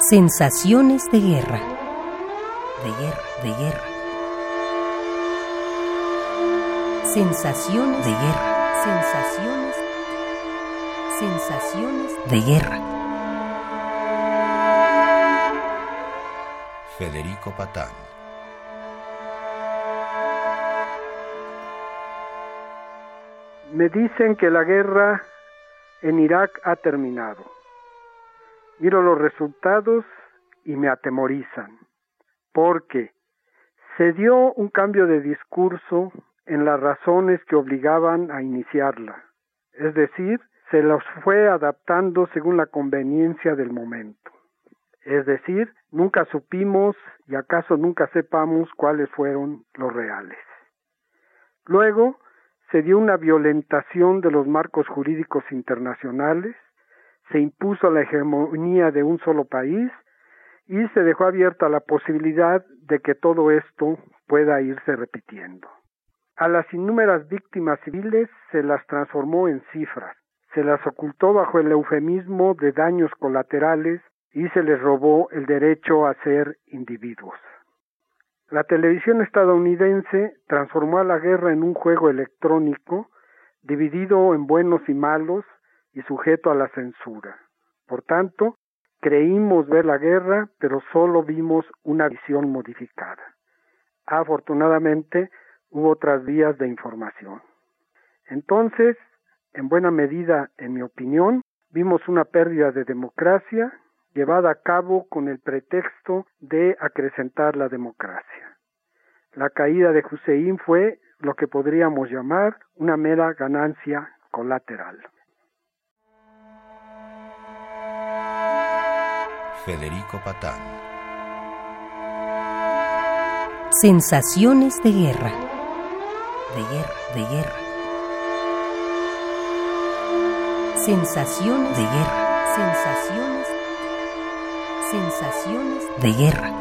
Sensaciones de guerra. De guerra, de guerra. Sensaciones de guerra. Sensaciones. Sensaciones de guerra. Federico Patán. Me dicen que la guerra en Irak ha terminado. Miro los resultados y me atemorizan, porque se dio un cambio de discurso en las razones que obligaban a iniciarla, es decir, se los fue adaptando según la conveniencia del momento. Es decir, nunca supimos y acaso nunca sepamos cuáles fueron los reales. Luego se dio una violentación de los marcos jurídicos internacionales, se impuso la hegemonía de un solo país y se dejó abierta la posibilidad de que todo esto pueda irse repitiendo. A las innúmeras víctimas civiles se las transformó en cifras, se las ocultó bajo el eufemismo de daños colaterales y se les robó el derecho a ser individuos. La televisión estadounidense transformó a la guerra en un juego electrónico dividido en buenos y malos y sujeto a la censura. Por tanto, creímos ver la guerra, pero solo vimos una visión modificada. Afortunadamente, hubo otras vías de información. Entonces, en buena medida, en mi opinión, vimos una pérdida de democracia llevada a cabo con el pretexto de acrecentar la democracia. La caída de Hussein fue lo que podríamos llamar una mera ganancia colateral. Federico Patán. Sensaciones de guerra. De guerra, de guerra. Sensaciones de guerra. Sensaciones. Sensaciones de guerra.